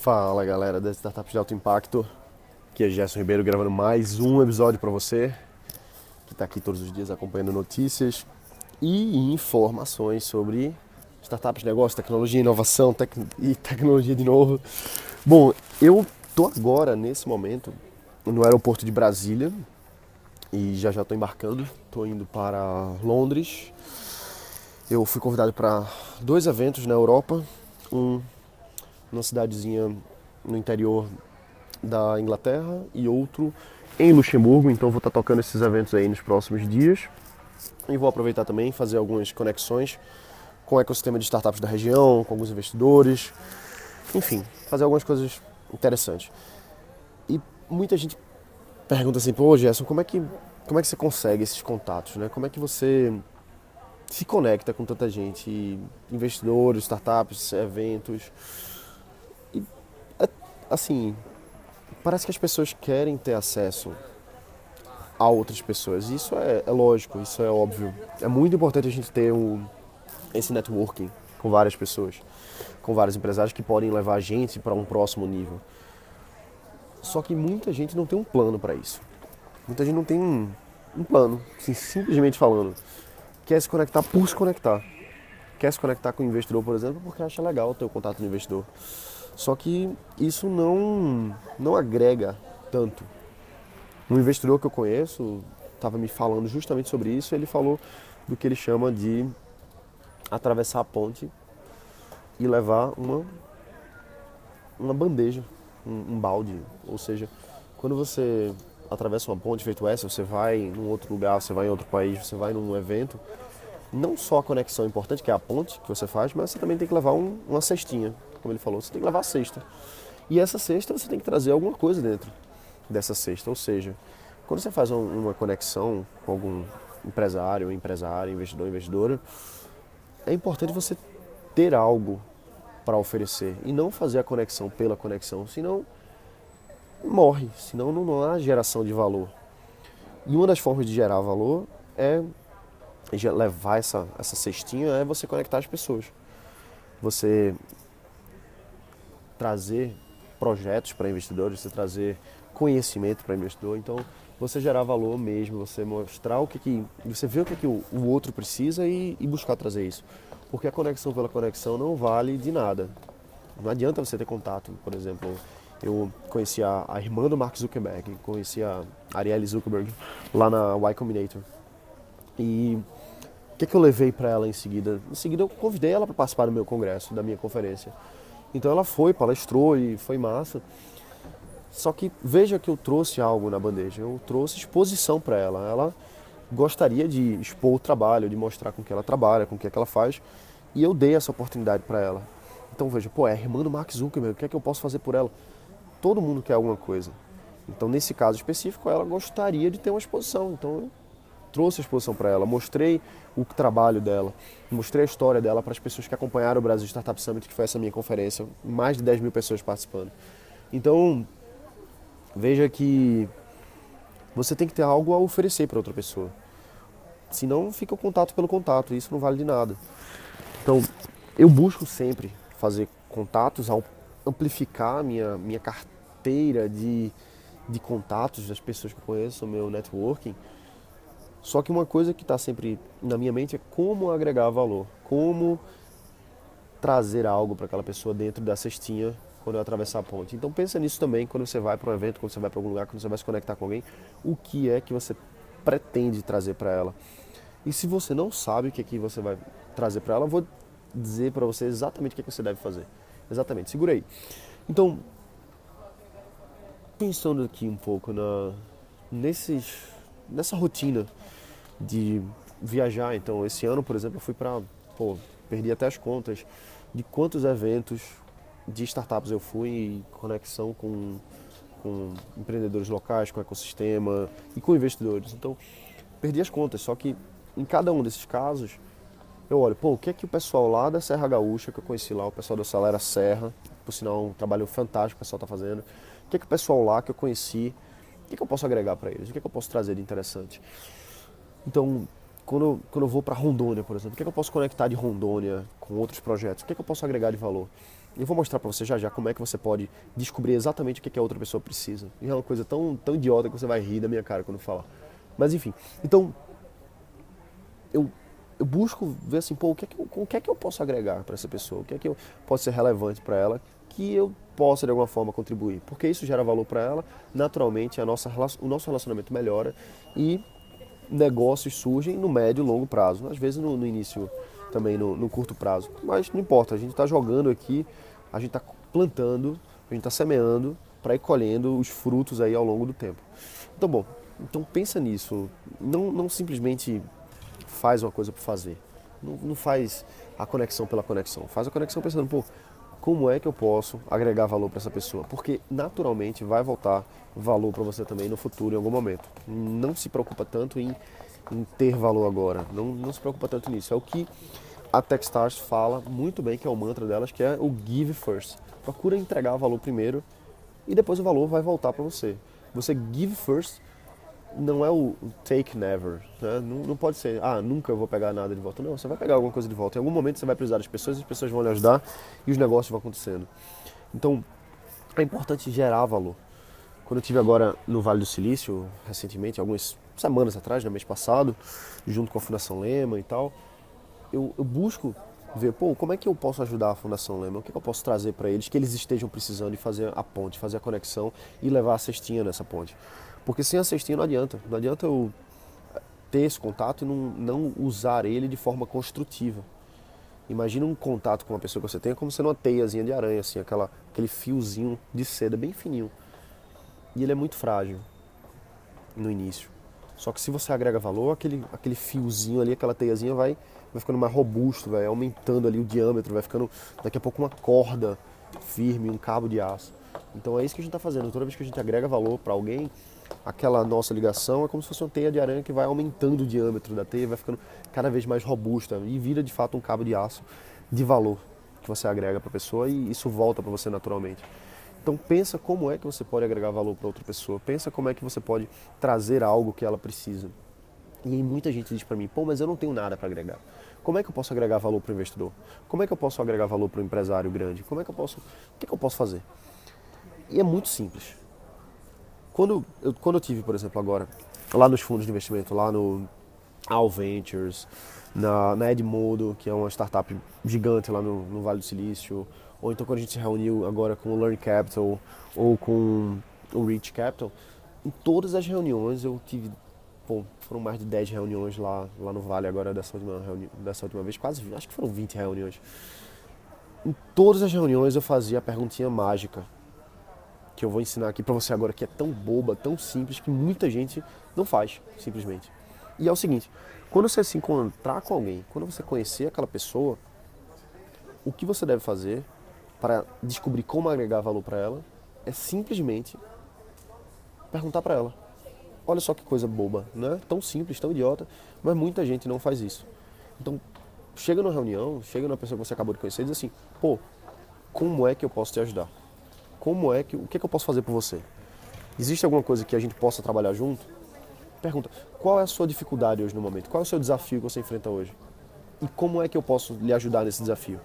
Fala galera das Startups de Alto Impacto, aqui é Gerson Ribeiro gravando mais um episódio para você que está aqui todos os dias acompanhando notícias e informações sobre startups, negócio, tecnologia, inovação tec e tecnologia de novo. Bom, eu tô agora nesse momento no aeroporto de Brasília e já já estou embarcando, estou indo para Londres. Eu fui convidado para dois eventos na Europa, um numa cidadezinha no interior da Inglaterra e outro em Luxemburgo. Então vou estar tocando esses eventos aí nos próximos dias. E vou aproveitar também fazer algumas conexões com o ecossistema de startups da região, com alguns investidores, enfim, fazer algumas coisas interessantes. E muita gente pergunta assim, pô Gerson, como é que, como é que você consegue esses contatos, né? Como é que você se conecta com tanta gente, investidores, startups, eventos? Assim, parece que as pessoas querem ter acesso a outras pessoas. Isso é, é lógico, isso é óbvio. É muito importante a gente ter um, esse networking com várias pessoas, com vários empresários que podem levar a gente para um próximo nível. Só que muita gente não tem um plano para isso. Muita gente não tem um, um plano, assim, simplesmente falando. Quer se conectar por se conectar. Quer se conectar com o investidor, por exemplo, porque acha legal ter o contato do investidor. Só que isso não, não agrega tanto. Um investidor que eu conheço estava me falando justamente sobre isso. Ele falou do que ele chama de atravessar a ponte e levar uma, uma bandeja, um, um balde. Ou seja, quando você atravessa uma ponte feito essa, você vai em outro lugar, você vai em outro país, você vai num evento, não só a conexão importante, que é a ponte que você faz, mas você também tem que levar um, uma cestinha como ele falou, você tem que levar a cesta. E essa cesta você tem que trazer alguma coisa dentro dessa cesta. Ou seja, quando você faz uma conexão com algum empresário, empresário, investidor, investidora, é importante você ter algo para oferecer e não fazer a conexão pela conexão, senão morre, senão não há geração de valor. E uma das formas de gerar valor é levar essa, essa cestinha é você conectar as pessoas. Você trazer projetos para investidores, você trazer conhecimento para investidor. Então, você gerar valor mesmo, você mostrar o que, que você vê o que, que o, o outro precisa e, e, buscar trazer isso. Porque a conexão pela conexão não vale de nada. Não adianta você ter contato, por exemplo, eu conheci a, a irmã do Mark Zuckerberg, conheci a Arielle Zuckerberg lá na Y Combinator. E o que, que eu levei para ela em seguida? Em seguida eu convidei ela para participar do meu congresso, da minha conferência. Então ela foi, palestrou e foi massa. Só que veja que eu trouxe algo na bandeja, eu trouxe exposição para ela. Ela gostaria de expor o trabalho, de mostrar com que ela trabalha, com o que, é que ela faz, e eu dei essa oportunidade para ela. Então veja, pô, é a irmã do Mark Zuckerberg, o que é que eu posso fazer por ela? Todo mundo quer alguma coisa. Então nesse caso específico, ela gostaria de ter uma exposição. Então trouxe a exposição para ela, mostrei o trabalho dela, mostrei a história dela para as pessoas que acompanharam o Brasil Startup Summit, que foi essa minha conferência, mais de 10 mil pessoas participando. Então, veja que você tem que ter algo a oferecer para outra pessoa. Senão fica o contato pelo contato, e isso não vale de nada. Então, eu busco sempre fazer contatos, amplificar a minha, minha carteira de, de contatos das pessoas que eu conheço, o meu networking, só que uma coisa que está sempre na minha mente é como agregar valor, como trazer algo para aquela pessoa dentro da cestinha quando eu atravessar a ponte. Então pensa nisso também quando você vai para um evento, quando você vai para algum lugar, quando você vai se conectar com alguém, o que é que você pretende trazer para ela. E se você não sabe o que é que você vai trazer para ela, eu vou dizer para você exatamente o que, é que você deve fazer. Exatamente, segura aí. Então, pensando aqui um pouco na, nesses, nessa rotina de viajar. Então, esse ano, por exemplo, eu fui para, pô, perdi até as contas de quantos eventos de startups eu fui em conexão com, com empreendedores locais, com ecossistema e com investidores. Então, perdi as contas. Só que em cada um desses casos, eu olho, pô, o que é que o pessoal lá da Serra Gaúcha, que eu conheci lá, o pessoal da Salera Serra, por sinal, um trabalho fantástico que o pessoal está fazendo, o que é que o pessoal lá que eu conheci, que, que eu posso agregar para eles, o que, que eu posso trazer de interessante. Então, quando eu, quando eu vou para Rondônia, por exemplo, o que, que eu posso conectar de Rondônia com outros projetos? O que, que eu posso agregar de valor? eu vou mostrar para você já já como é que você pode descobrir exatamente o que, que a outra pessoa precisa. E é uma coisa tão, tão idiota que você vai rir da minha cara quando falar. Mas enfim, então eu, eu busco ver assim, pô, o que é que eu, o que é que eu posso agregar para essa pessoa? O que é que eu, pode ser relevante para ela que eu possa de alguma forma contribuir? Porque isso gera valor para ela, naturalmente a nossa, o nosso relacionamento melhora e negócios surgem no médio e longo prazo. Às vezes no, no início também no, no, curto prazo. Mas não importa, a gente está jogando aqui, a gente está plantando, a gente está semeando para ir colhendo os frutos aí ao longo do tempo. Então, bom, então pensa nisso. Não, não simplesmente faz uma coisa por fazer. Não, não faz a conexão pela conexão. Faz a conexão pensando, pô, como é que eu posso agregar valor para essa pessoa? Porque naturalmente vai voltar valor para você também no futuro, em algum momento. Não se preocupa tanto em, em ter valor agora. Não, não se preocupa tanto nisso. É o que a Techstars fala muito bem, que é o mantra delas, que é o give first. Procura entregar valor primeiro e depois o valor vai voltar para você. Você give first não é o take never. Né? Não, não, pode ser, ah, nunca vou pegar nada de volta. Não, você vai pegar alguma coisa de volta. Em algum momento você vai precisar das pessoas, as pessoas vão lhe ajudar e os negócios vão acontecendo. Então, é importante gerar valor. Quando eu tive agora no Vale do Silício, recentemente, algumas semanas atrás, no mês passado, junto com a Fundação Lema e tal, eu, eu busco ver, pô, como é que eu posso ajudar a Fundação Lema? O que, eu posso trazer para eles que eles estejam precisando de fazer a ponte, fazer a conexão e levar a cestinha nessa ponte? Porque sem a cestinha não adianta. Não adianta eu ter esse contato e não, não usar ele de forma construtiva. Imagina um contato com uma pessoa que você tem como sendo uma teiazinha de aranha, assim, aquela, aquele fiozinho de seda bem fininho. E ele é muito frágil no início. Só que se você agrega valor, aquele, aquele fiozinho ali, aquela teiazinha vai, vai ficando mais robusto, vai aumentando ali o diâmetro, vai ficando daqui a pouco uma corda firme, um cabo de aço. Então é isso que a gente está fazendo. Toda vez que a gente agrega valor para alguém, aquela nossa ligação é como se fosse uma teia de aranha que vai aumentando o diâmetro da teia, vai ficando cada vez mais robusta e vira de fato um cabo de aço de valor que você agrega para a pessoa e isso volta para você naturalmente. Então pensa como é que você pode agregar valor para outra pessoa, pensa como é que você pode trazer algo que ela precisa. E muita gente diz para mim, pô, mas eu não tenho nada para agregar. Como é que eu posso agregar valor para o investidor? Como é que eu posso agregar valor para o empresário grande? Como é que eu posso, o que, que eu posso fazer? E é muito simples. Quando eu, quando eu tive, por exemplo, agora, lá nos fundos de investimento, lá no All Ventures, na, na Edmodo, que é uma startup gigante lá no, no Vale do Silício, ou então quando a gente se reuniu agora com o Learn Capital ou com o Rich Capital, em todas as reuniões eu tive, pô, foram mais de 10 reuniões lá, lá no Vale agora dessa última, dessa última vez, quase, acho que foram 20 reuniões. Em todas as reuniões eu fazia a perguntinha mágica, que eu vou ensinar aqui para você agora, que é tão boba, tão simples, que muita gente não faz, simplesmente. E é o seguinte, quando você se encontrar com alguém, quando você conhecer aquela pessoa, o que você deve fazer para descobrir como agregar valor para ela é simplesmente perguntar para ela. Olha só que coisa boba, né? Tão simples, tão idiota, mas muita gente não faz isso. Então, chega numa reunião, chega numa pessoa que você acabou de conhecer e diz assim: pô, como é que eu posso te ajudar? Como é que, o que, é que eu posso fazer por você? Existe alguma coisa que a gente possa trabalhar junto? Pergunta, qual é a sua dificuldade hoje no momento? Qual é o seu desafio que você enfrenta hoje? E como é que eu posso lhe ajudar nesse desafio?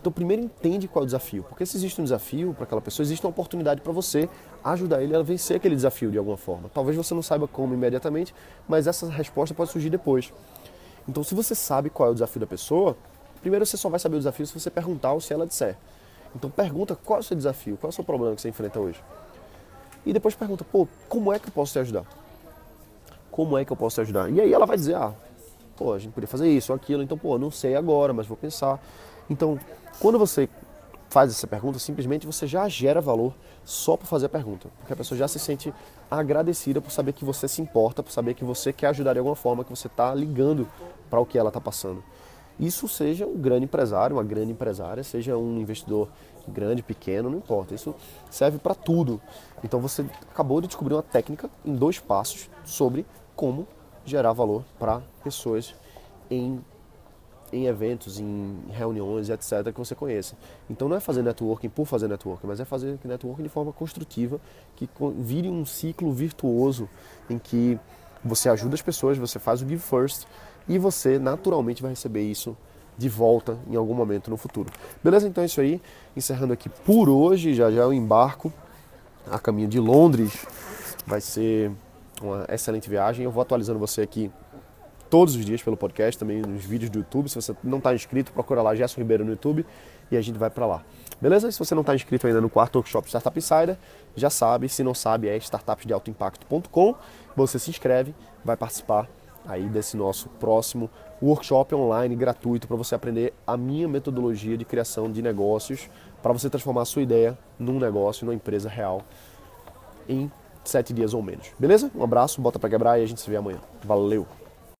Então, primeiro entende qual é o desafio, porque se existe um desafio para aquela pessoa, existe uma oportunidade para você ajudar ele a vencer aquele desafio de alguma forma. Talvez você não saiba como imediatamente, mas essa resposta pode surgir depois. Então, se você sabe qual é o desafio da pessoa, primeiro você só vai saber o desafio se você perguntar ou se ela disser. Então pergunta qual é o seu desafio, qual é o seu problema que você enfrenta hoje. E depois pergunta, pô, como é que eu posso te ajudar? Como é que eu posso te ajudar? E aí ela vai dizer, ah, pô, a gente poderia fazer isso aquilo, então, pô, não sei agora, mas vou pensar. Então, quando você faz essa pergunta, simplesmente você já gera valor só por fazer a pergunta. Porque a pessoa já se sente agradecida por saber que você se importa, por saber que você quer ajudar de alguma forma, que você está ligando para o que ela está passando. Isso seja um grande empresário, uma grande empresária, seja um investidor grande, pequeno, não importa. Isso serve para tudo. Então você acabou de descobrir uma técnica em dois passos sobre como gerar valor para pessoas em, em eventos, em reuniões, etc., que você conheça. Então não é fazer networking por fazer networking, mas é fazer networking de forma construtiva, que vire um ciclo virtuoso em que você ajuda as pessoas, você faz o give first, e você naturalmente vai receber isso de volta em algum momento no futuro. Beleza? Então é isso aí. Encerrando aqui por hoje, já já eu embarco a caminho de Londres. Vai ser uma excelente viagem. Eu vou atualizando você aqui todos os dias pelo podcast, também nos vídeos do YouTube. Se você não está inscrito, procura lá Gerson Ribeiro no YouTube e a gente vai para lá. Beleza? Se você não está inscrito ainda no quarto workshop Startup Insider, já sabe. Se não sabe, é startupsdealtoimpacto.com. Você se inscreve, vai participar aí desse nosso próximo workshop online gratuito para você aprender a minha metodologia de criação de negócios para você transformar a sua ideia num negócio, numa empresa real em sete dias ou menos. Beleza? Um abraço, bota para quebrar e a gente se vê amanhã. Valeu!